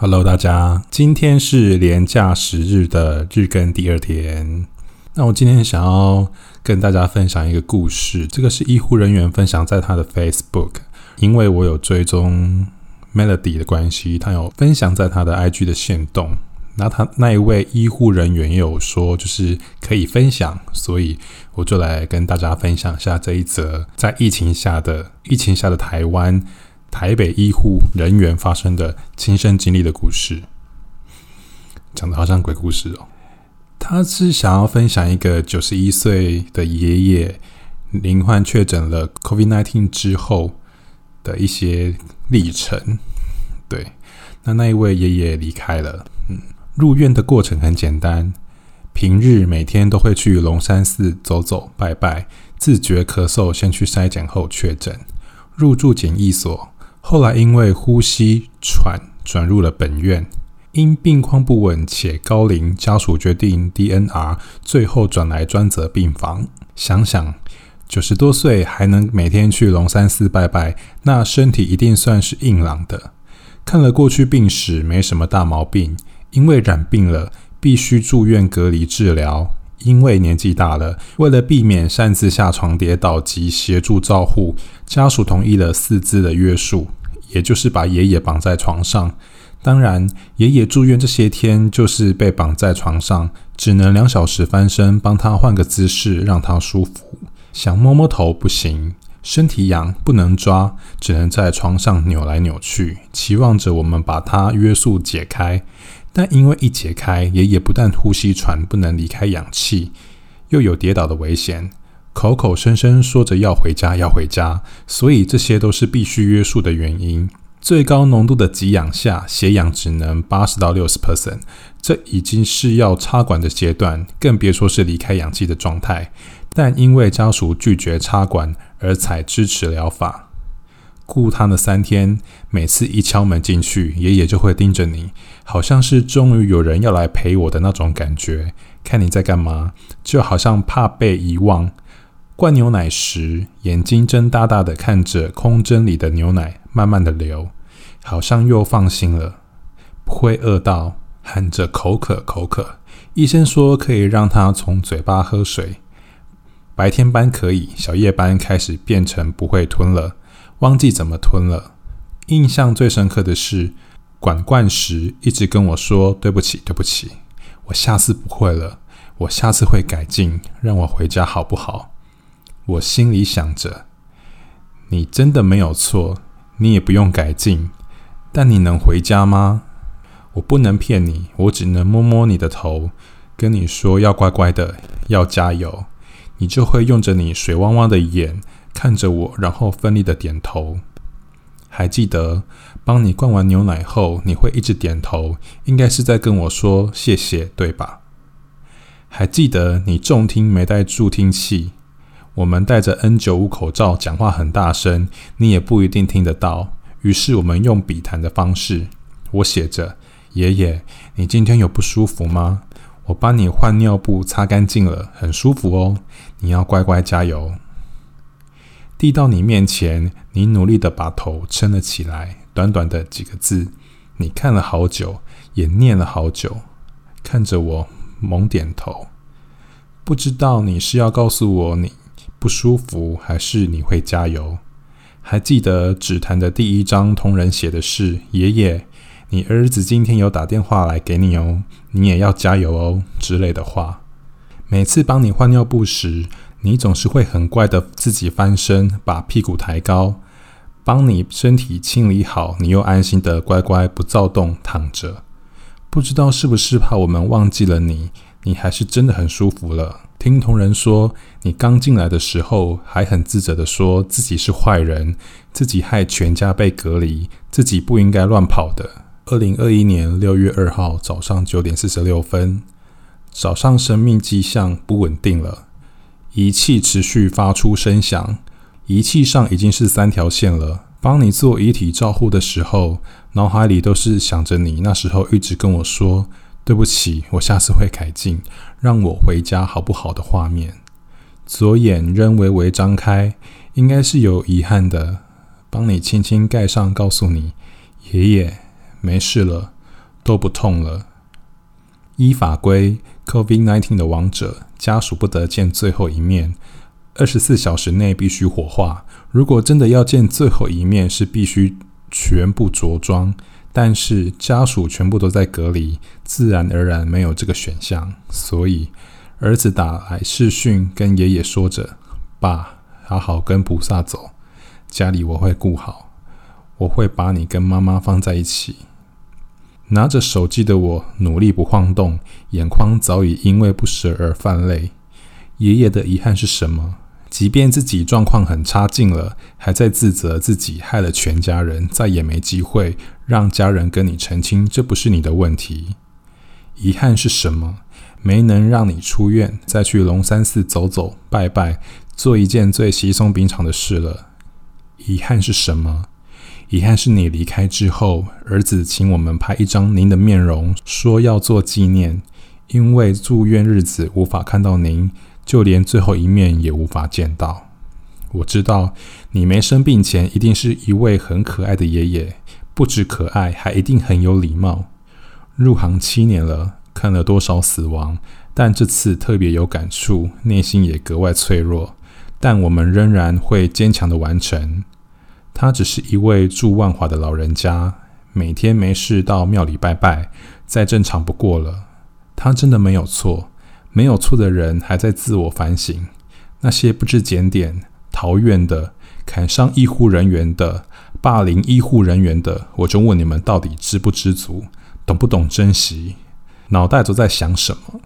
Hello，大家，今天是连假十日的日更第二天。那我今天想要跟大家分享一个故事，这个是医护人员分享在他的 Facebook，因为我有追踪 Melody 的关系，他有分享在他的 IG 的线动。那他那一位医护人员也有说，就是可以分享，所以我就来跟大家分享一下这一则在疫情下的疫情下的台湾。台北医护人员发生的亲身经历的故事，讲的好像鬼故事哦。他是想要分享一个九十一岁的爷爷罹患确诊了 COVID-19 之后的一些历程。对，那那一位爷爷离开了，嗯，入院的过程很简单，平日每天都会去龙山寺走走拜拜，自觉咳嗽，先去筛检后确诊，入住检疫所。后来因为呼吸喘转入了本院，因病况不稳且高龄，家属决定 DNR，最后转来专责病房。想想九十多岁还能每天去龙山寺拜拜，那身体一定算是硬朗的。看了过去病史，没什么大毛病。因为染病了，必须住院隔离治疗。因为年纪大了，为了避免擅自下床跌倒及协助照护，家属同意了四肢的约束。也就是把爷爷绑在床上，当然，爷爷住院这些天就是被绑在床上，只能两小时翻身，帮他换个姿势，让他舒服。想摸摸头不行，身体痒不能抓，只能在床上扭来扭去，期望着我们把他约束解开。但因为一解开，爷爷不但呼吸喘，不能离开氧气，又有跌倒的危险。口口声声说着要回家，要回家，所以这些都是必须约束的原因。最高浓度的给氧下，血氧只能八十到六十 percent，这已经是要插管的阶段，更别说是离开氧气的状态。但因为家属拒绝插管，而采支持疗法。顾他的三天，每次一敲门进去，爷爷就会盯着你，好像是终于有人要来陪我的那种感觉。看你在干嘛，就好像怕被遗忘。灌牛奶时，眼睛睁大大的看着空针里的牛奶慢慢的流，好像又放心了，不会饿到，喊着口渴口渴。医生说可以让他从嘴巴喝水。白天班可以，小夜班开始变成不会吞了，忘记怎么吞了。印象最深刻的是管灌时一直跟我说对不起对不起，我下次不会了，我下次会改进，让我回家好不好？我心里想着，你真的没有错，你也不用改进，但你能回家吗？我不能骗你，我只能摸摸你的头，跟你说要乖乖的，要加油。你就会用着你水汪汪的眼看着我，然后奋力的点头。还记得帮你灌完牛奶后，你会一直点头，应该是在跟我说谢谢，对吧？还记得你重听没带助听器？我们戴着 N 九五口罩讲话很大声，你也不一定听得到。于是我们用笔谈的方式，我写着：“爷爷，你今天有不舒服吗？我帮你换尿布，擦干净了，很舒服哦。你要乖乖加油。”递到你面前，你努力的把头撑了起来。短短的几个字，你看了好久，也念了好久，看着我猛点头。不知道你是要告诉我你。不舒服，还是你会加油？还记得纸谈的第一张同仁写的是：“爷爷，你儿子今天有打电话来给你哦，你也要加油哦”之类的话。每次帮你换尿布时，你总是会很乖的自己翻身，把屁股抬高，帮你身体清理好，你又安心的乖乖不躁动躺着。不知道是不是怕我们忘记了你，你还是真的很舒服了。听同仁说，你刚进来的时候还很自责的说自己是坏人，自己害全家被隔离，自己不应该乱跑的。二零二一年六月二号早上九点四十六分，早上生命迹象不稳定了，仪器持续发出声响，仪器上已经是三条线了。帮你做遗体照护的时候，脑海里都是想着你那时候一直跟我说。对不起，我下次会改进，让我回家好不好的画面。左眼仍微微张开，应该是有遗憾的。帮你轻轻盖上，告诉你，爷爷没事了，都不痛了。依法规，COVID-19 的亡者家属不得见最后一面，二十四小时内必须火化。如果真的要见最后一面，是必须全部着装。但是家属全部都在隔离，自然而然没有这个选项。所以儿子打来视讯，跟爷爷说着：“爸，好好跟菩萨走，家里我会顾好，我会把你跟妈妈放在一起。”拿着手机的我努力不晃动，眼眶早已因为不舍而泛泪。爷爷的遗憾是什么？即便自己状况很差劲了，还在自责自己害了全家人，再也没机会让家人跟你澄清，这不是你的问题。遗憾是什么？没能让你出院，再去龙山寺走走拜拜，做一件最稀松平常的事了。遗憾是什么？遗憾是你离开之后，儿子请我们拍一张您的面容，说要做纪念，因为住院日子无法看到您。就连最后一面也无法见到。我知道你没生病前一定是一位很可爱的爷爷，不止可爱，还一定很有礼貌。入行七年了，看了多少死亡，但这次特别有感触，内心也格外脆弱。但我们仍然会坚强的完成。他只是一位住万华的老人家，每天没事到庙里拜拜，再正常不过了。他真的没有错。没有错的人还在自我反省，那些不知检点、逃院的、砍伤医护人员的、霸凌医护人员的，我就问你们：到底知不知足，懂不懂珍惜，脑袋都在想什么？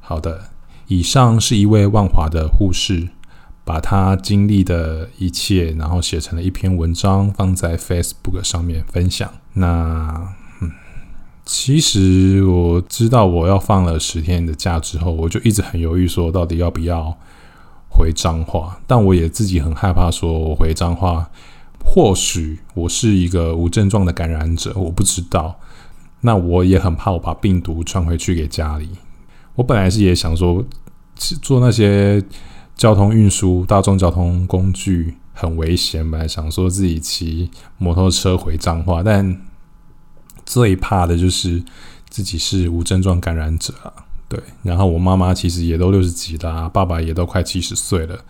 好的，以上是一位万华的护士，把他经历的一切，然后写成了一篇文章，放在 Facebook 上面分享。那。其实我知道我要放了十天的假之后，我就一直很犹豫，说到底要不要回彰化。但我也自己很害怕，说我回彰化，或许我是一个无症状的感染者，我不知道。那我也很怕我把病毒传回去给家里。我本来是也想说，做那些交通运输、大众交通工具很危险，本来想说自己骑摩托车回彰化，但。最怕的就是自己是无症状感染者啊，对。然后我妈妈其实也都六十几了，爸爸也都快七十岁了，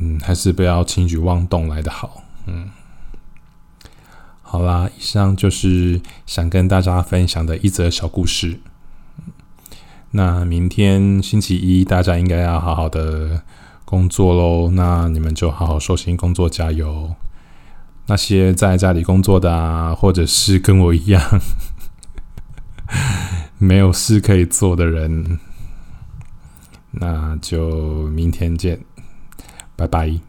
嗯，还是不要轻举妄动来的好。嗯，好啦，以上就是想跟大家分享的一则小故事。那明天星期一，大家应该要好好的工作喽。那你们就好好收心工作，加油。那些在家里工作的啊，或者是跟我一样 没有事可以做的人，那就明天见，拜拜。